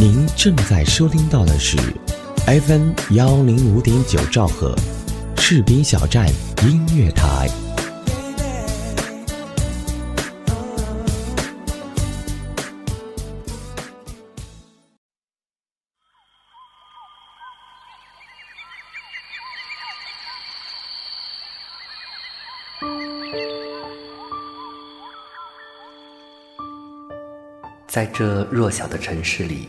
您正在收听到的是 FM 幺零五点九兆赫，士兵小站音乐台。在这弱小的城市里，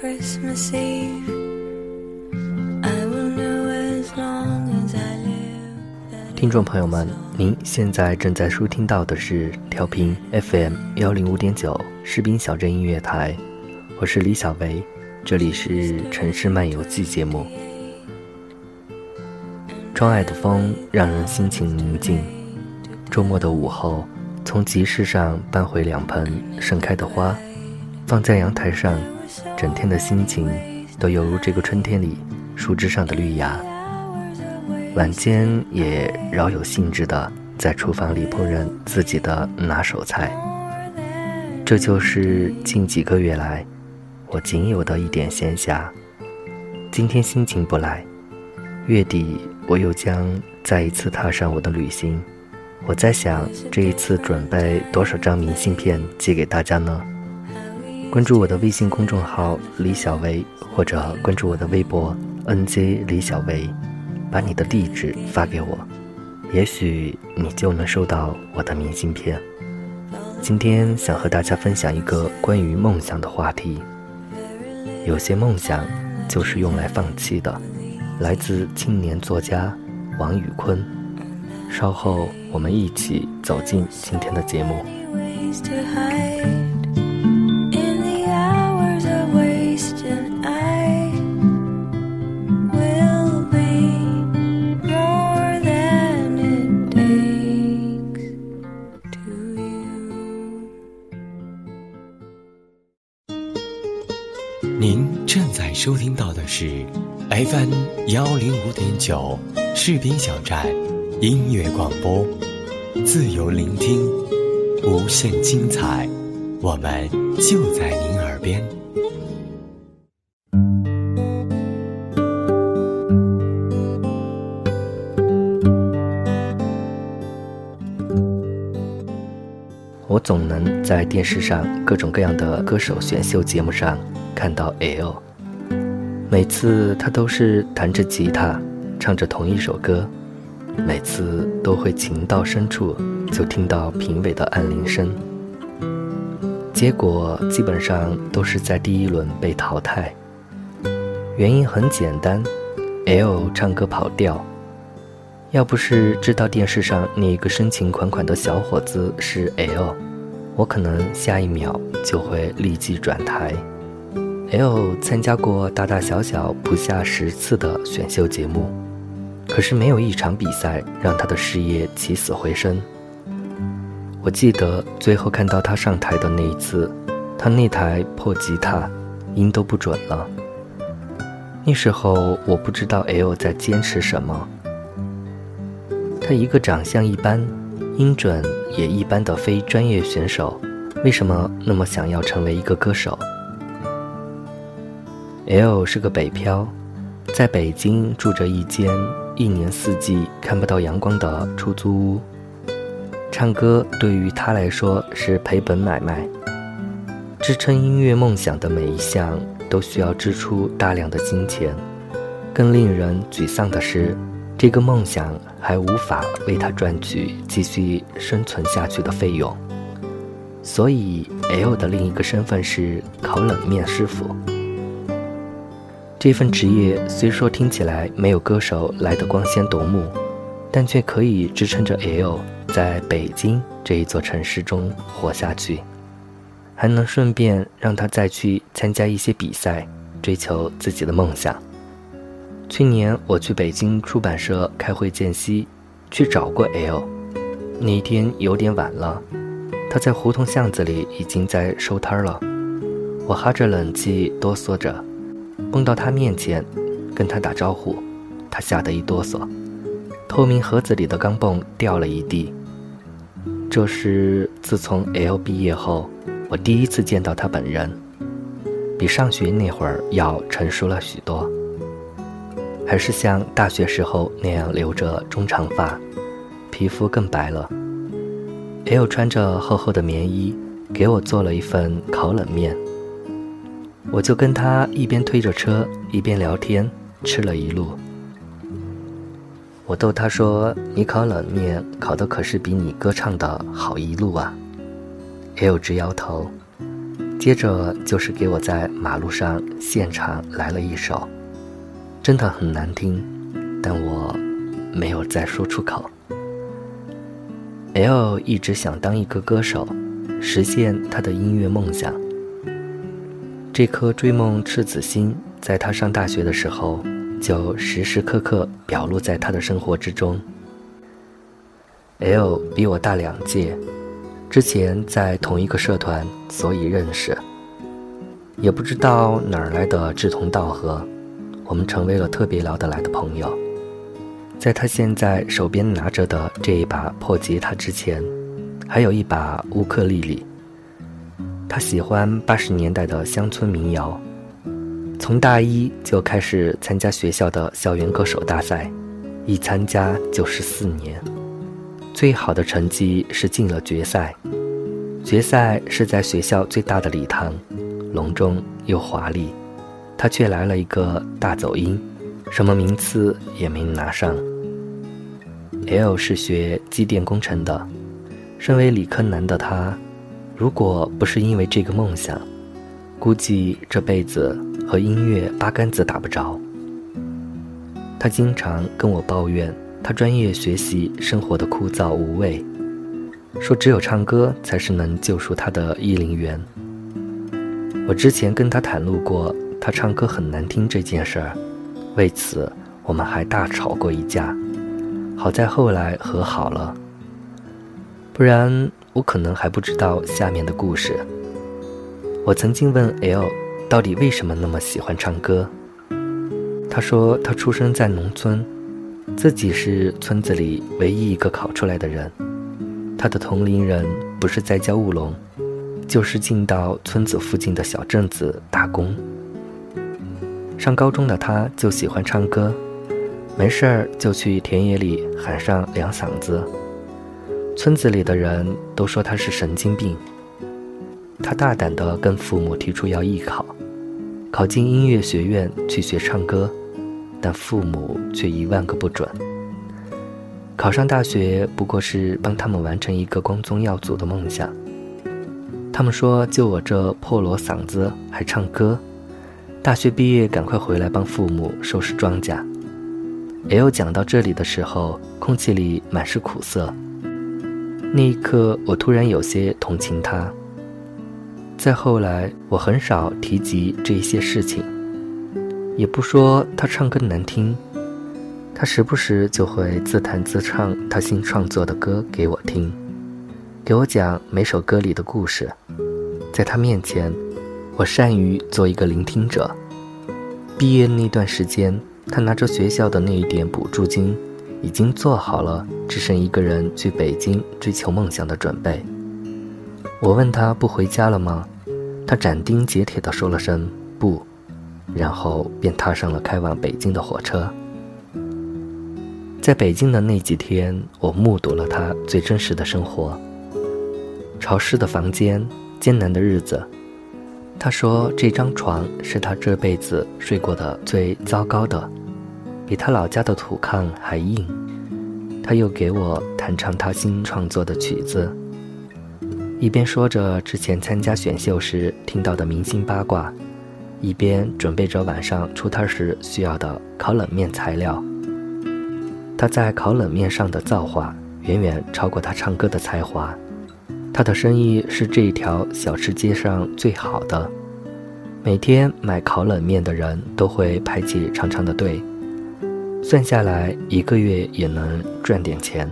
Christmas Eve，听众朋友们，您现在正在收听到的是调频 FM 幺零五点九士兵小镇音乐台，我是李小维，这里是城市漫游记节目。窗外的风让人心情宁静，周末的午后，从集市上搬回两盆盛开的花，放在阳台上，整天的心情都犹如这个春天里树枝上的绿芽。晚间也饶有兴致地在厨房里烹饪自己的拿手菜。这就是近几个月来我仅有的一点闲暇。今天心情不来，月底我又将再一次踏上我的旅行。我在想，这一次准备多少张明信片寄给大家呢？关注我的微信公众号李小维，或者关注我的微博 NJ 李小维。把你的地址发给我，也许你就能收到我的明信片。今天想和大家分享一个关于梦想的话题。有些梦想就是用来放弃的，来自青年作家王宇坤。稍后我们一起走进今天的节目。您正在收听到的是 FM 幺零五点九士兵小站音乐广播，自由聆听，无限精彩，我们就在您耳边。我总能在电视上各种各样的歌手选秀节目上看到 L。每次他都是弹着吉他，唱着同一首歌，每次都会情到深处就听到评委的按铃声。结果基本上都是在第一轮被淘汰。原因很简单，L 唱歌跑调。要不是知道电视上那个深情款款的小伙子是 L，我可能下一秒就会立即转台。L 参加过大大小小不下十次的选秀节目，可是没有一场比赛让他的事业起死回生。我记得最后看到他上台的那一次，他那台破吉他音都不准了。那时候我不知道 L 在坚持什么。他一个长相一般、音准也一般的非专业选手，为什么那么想要成为一个歌手？L 是个北漂，在北京住着一间一年四季看不到阳光的出租屋。唱歌对于他来说是赔本买卖，支撑音乐梦想的每一项都需要支出大量的金钱。更令人沮丧的是，这个梦想还无法为他赚取继续生存下去的费用。所以，L 的另一个身份是烤冷面师傅。这份职业虽说听起来没有歌手来的光鲜夺目，但却可以支撑着 L 在北京这一座城市中活下去，还能顺便让他再去参加一些比赛，追求自己的梦想。去年我去北京出版社开会间隙，去找过 L，那一天有点晚了，他在胡同巷子里已经在收摊了，我哈着冷气哆嗦着。蹦到他面前，跟他打招呼，他吓得一哆嗦，透明盒子里的钢镚掉了一地。这是自从 L 毕业后，我第一次见到他本人，比上学那会儿要成熟了许多，还是像大学时候那样留着中长发，皮肤更白了。L 穿着厚厚的棉衣，给我做了一份烤冷面。我就跟他一边推着车一边聊天，吃了一路。我逗他说：“你烤冷面烤的可是比你歌唱的好一路啊。”也有直摇头。接着就是给我在马路上现场来了一首，真的很难听，但我没有再说出口。L 一直想当一个歌手，实现他的音乐梦想。这颗追梦赤子心，在他上大学的时候，就时时刻刻表露在他的生活之中。L 比我大两届，之前在同一个社团，所以认识。也不知道哪儿来的志同道合，我们成为了特别聊得来的朋友。在他现在手边拿着的这一把破吉他之前，还有一把乌克丽丽。他喜欢八十年代的乡村民谣，从大一就开始参加学校的校园歌手大赛，一参加就是四年，最好的成绩是进了决赛。决赛是在学校最大的礼堂，隆重又华丽，他却来了一个大走音，什么名次也没拿上。L 是学机电工程的，身为理科男的他。如果不是因为这个梦想，估计这辈子和音乐八竿子打不着。他经常跟我抱怨他专业学习生活的枯燥无味，说只有唱歌才是能救赎他的意林园。我之前跟他袒露过他唱歌很难听这件事儿，为此我们还大吵过一架，好在后来和好了，不然。我可能还不知道下面的故事。我曾经问 L，到底为什么那么喜欢唱歌？他说他出生在农村，自己是村子里唯一一个考出来的人。他的同龄人不是在教务农，就是进到村子附近的小镇子打工。上高中的他就喜欢唱歌，没事儿就去田野里喊上两嗓子。村子里的人都说他是神经病。他大胆地跟父母提出要艺考，考进音乐学院去学唱歌，但父母却一万个不准。考上大学不过是帮他们完成一个光宗耀祖的梦想。他们说：“就我这破锣嗓子还唱歌，大学毕业赶快回来帮父母收拾庄稼。” L 讲到这里的时候，空气里满是苦涩。那一刻，我突然有些同情他。再后来，我很少提及这一些事情，也不说他唱歌难听。他时不时就会自弹自唱他新创作的歌给我听，给我讲每首歌里的故事。在他面前，我善于做一个聆听者。毕业那段时间，他拿着学校的那一点补助金。已经做好了只身一个人去北京追求梦想的准备。我问他不回家了吗？他斩钉截铁地说了声不，然后便踏上了开往北京的火车。在北京的那几天，我目睹了他最真实的生活：潮湿的房间、艰难的日子，他说这张床是他这辈子睡过的最糟糕的，比他老家的土炕还硬。他又给我弹唱他新创作的曲子，一边说着之前参加选秀时听到的明星八卦，一边准备着晚上出摊时需要的烤冷面材料。他在烤冷面上的造化远远超过他唱歌的才华，他的生意是这一条小吃街上最好的，每天买烤冷面的人都会排起长长的队。算下来一个月也能赚点钱。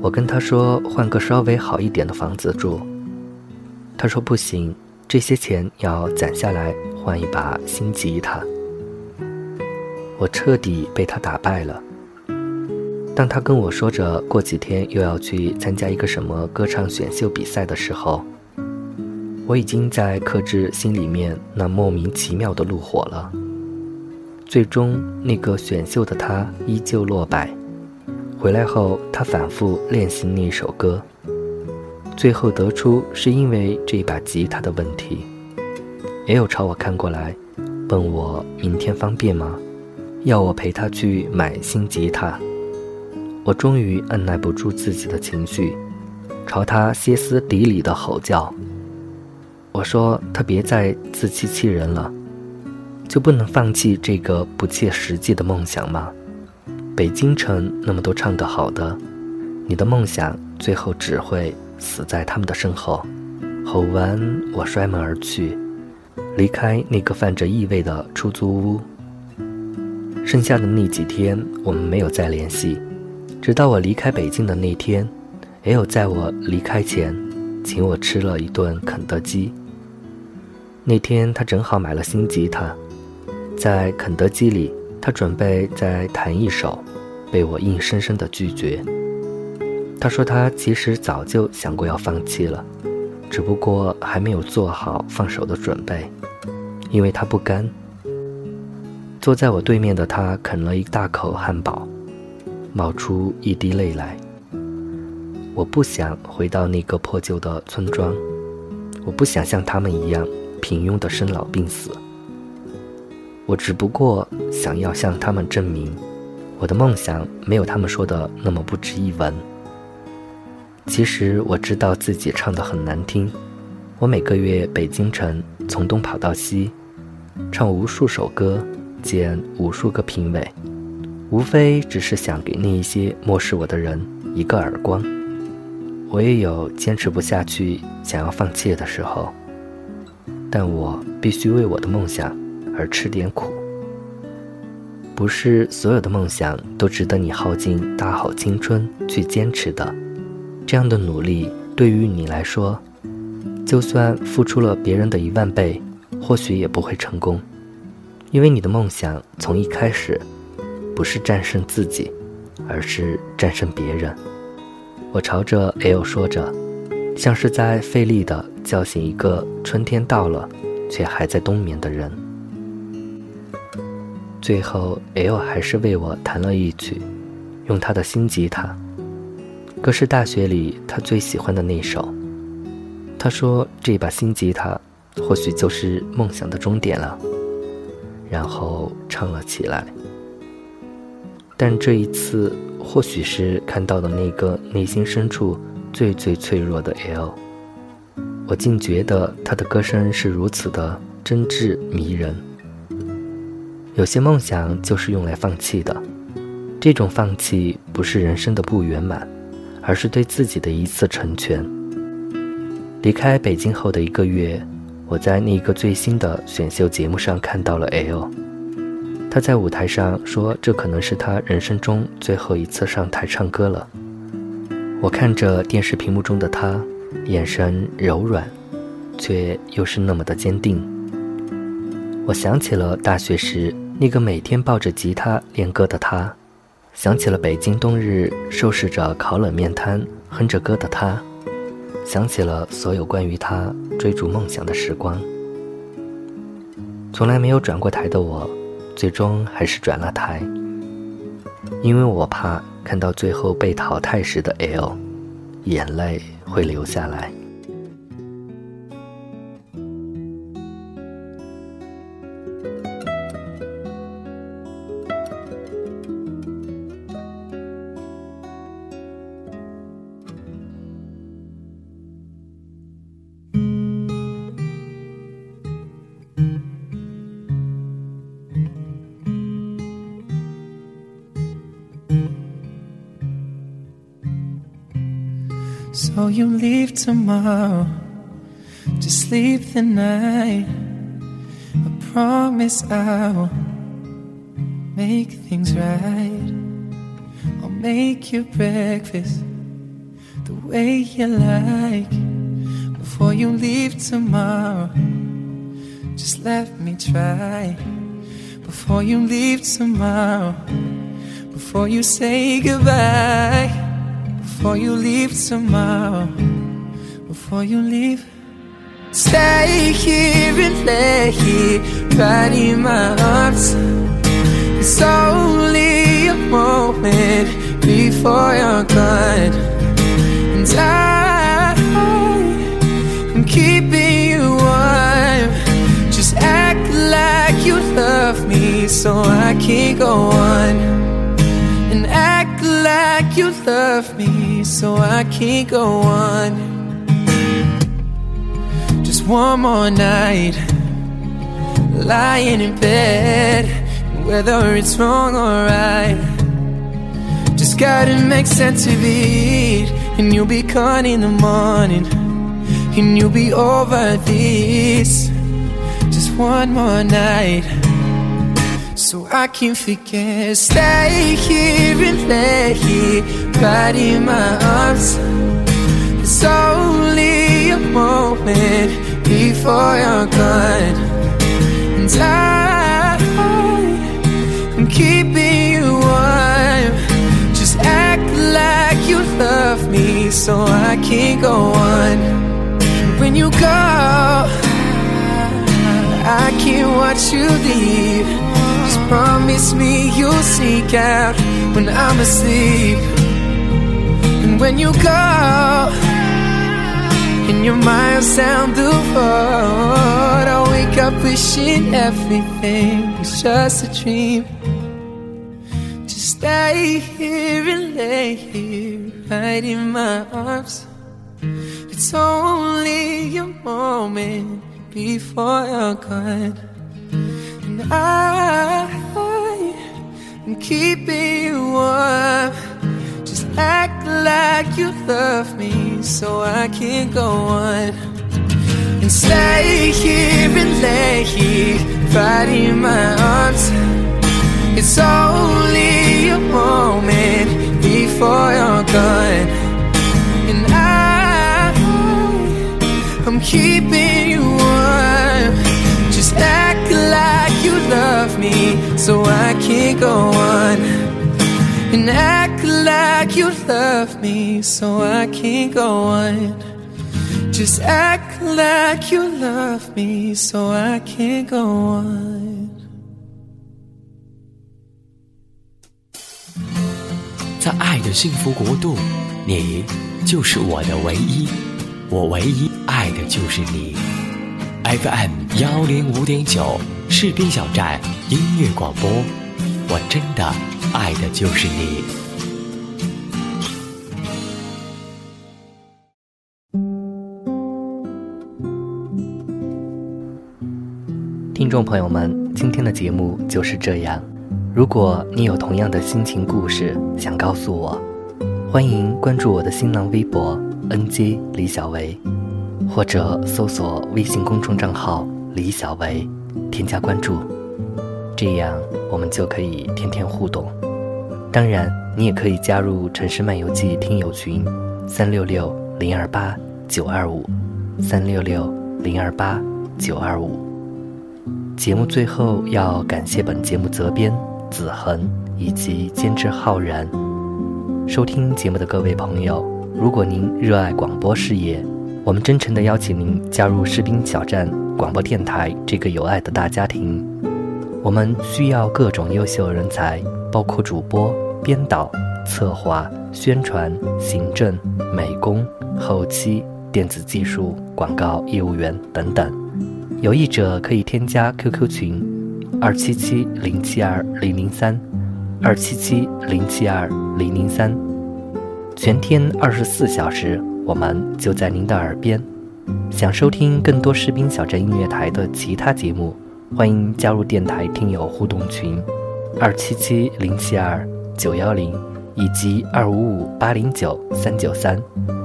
我跟他说换个稍微好一点的房子住，他说不行，这些钱要攒下来换一把新吉他。我彻底被他打败了。当他跟我说着过几天又要去参加一个什么歌唱选秀比赛的时候，我已经在克制心里面那莫名其妙的怒火了。最终，那个选秀的他依旧落败。回来后，他反复练习那首歌，最后得出是因为这把吉他的问题。也有朝我看过来，问我明天方便吗？要我陪他去买新吉他。我终于按耐不住自己的情绪，朝他歇斯底里的吼叫。我说：“他别再自欺欺人了。”就不能放弃这个不切实际的梦想吗？北京城那么多唱得好的，你的梦想最后只会死在他们的身后。吼完，我摔门而去，离开那个泛着异味的出租屋。剩下的那几天，我们没有再联系，直到我离开北京的那天，也有在我离开前，请我吃了一顿肯德基。那天他正好买了新吉他。在肯德基里，他准备再弹一首，被我硬生生的拒绝。他说他其实早就想过要放弃了，只不过还没有做好放手的准备，因为他不甘。坐在我对面的他啃了一大口汉堡，冒出一滴泪来。我不想回到那个破旧的村庄，我不想像他们一样平庸的生老病死。我只不过想要向他们证明，我的梦想没有他们说的那么不值一文。其实我知道自己唱得很难听，我每个月北京城从东跑到西，唱无数首歌，见无数个评委，无非只是想给那一些漠视我的人一个耳光。我也有坚持不下去、想要放弃的时候，但我必须为我的梦想。而吃点苦，不是所有的梦想都值得你耗尽大好青春去坚持的。这样的努力对于你来说，就算付出了别人的一万倍，或许也不会成功，因为你的梦想从一开始不是战胜自己，而是战胜别人。我朝着 L 说着，像是在费力地叫醒一个春天到了却还在冬眠的人。最后，L 还是为我弹了一曲，用他的新吉他。歌是大学里他最喜欢的那首。他说：“这把新吉他，或许就是梦想的终点了。”然后唱了起来。但这一次，或许是看到了那个内心深处最最脆弱的 L，我竟觉得他的歌声是如此的真挚迷人。有些梦想就是用来放弃的，这种放弃不是人生的不圆满，而是对自己的一次成全。离开北京后的一个月，我在那个最新的选秀节目上看到了 L，他在舞台上说这可能是他人生中最后一次上台唱歌了。我看着电视屏幕中的他，眼神柔软，却又是那么的坚定。我想起了大学时。那个每天抱着吉他练歌的他，想起了北京冬日收拾着烤冷面摊哼着歌的他，想起了所有关于他追逐梦想的时光。从来没有转过台的我，最终还是转了台，因为我怕看到最后被淘汰时的 L，眼泪会流下来。So you leave tomorrow, just sleep the night. I promise I'll make things right. I'll make you breakfast the way you like. Before you leave tomorrow, just let me try. Before you leave tomorrow, before you say goodbye, before you leave tomorrow, before you leave. Stay here and lay here, right in my arms. It's only a moment before you're gone, and I am keeping you warm. Just act like you love me, so I can go on, love me, so I can't go on. Just one more night lying in bed whether it's wrong or right. Just gotta make sense of it and you'll be gone in the morning and you'll be over this. Just one more night so I can forget. Stay here and lay here right in my arms it's only a moment before you're gone. And I am keeping you warm. Just act like you love me so I can go on. When you go, I can't watch you leave. Just promise me you'll sneak out when I'm asleep. When you go, and your miles down the road, I wake up wishing everything was just a dream. Just stay here and lay here, right in my arms. It's only a moment before you're gone, and I am keeping you warm. Act like you love me so I can go on and stay here and lay here right in my arms. It's only a moment before you're gone, and I I'm keeping you warm. Just act like you love me so I can go on and act like you love me so I can't go on. Just act like you love me so I can't go on. 在爱的幸福国度，你就是我的唯一，我唯一爱的就是你。FM 幺零五点九士兵小站音乐广播，我真的爱的就是你。听众朋友们，今天的节目就是这样。如果你有同样的心情故事想告诉我，欢迎关注我的新浪微博 “nj 李小维”，或者搜索微信公众账号“李小维”，添加关注，这样我们就可以天天互动。当然，你也可以加入《城市漫游记》听友群：三六六零二八九二五，三六六零二八九二五。节目最后要感谢本节目责编子恒以及监制浩然。收听节目的各位朋友，如果您热爱广播事业，我们真诚地邀请您加入士兵小站广播电台这个有爱的大家庭。我们需要各种优秀人才，包括主播、编导、策划、宣传、行政、美工、后期、电子技术、广告业务员等等。有意者可以添加 QQ 群：二七七零七二零零三，二七七零七二零零三。全天二十四小时，我们就在您的耳边。想收听更多士兵小镇音乐台的其他节目，欢迎加入电台听友互动群：二七七零七二九幺零以及二五五八零九三九三。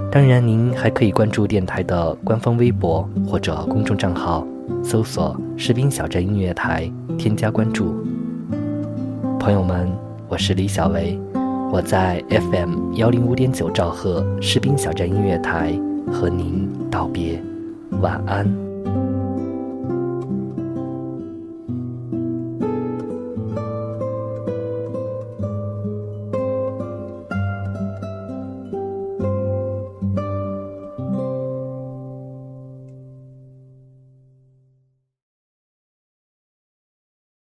当然，您还可以关注电台的官方微博或者公众账号，搜索“士兵小镇音乐台”，添加关注。朋友们，我是李小维，我在 FM 幺零五点九兆赫士兵小镇音乐台和您道别，晚安。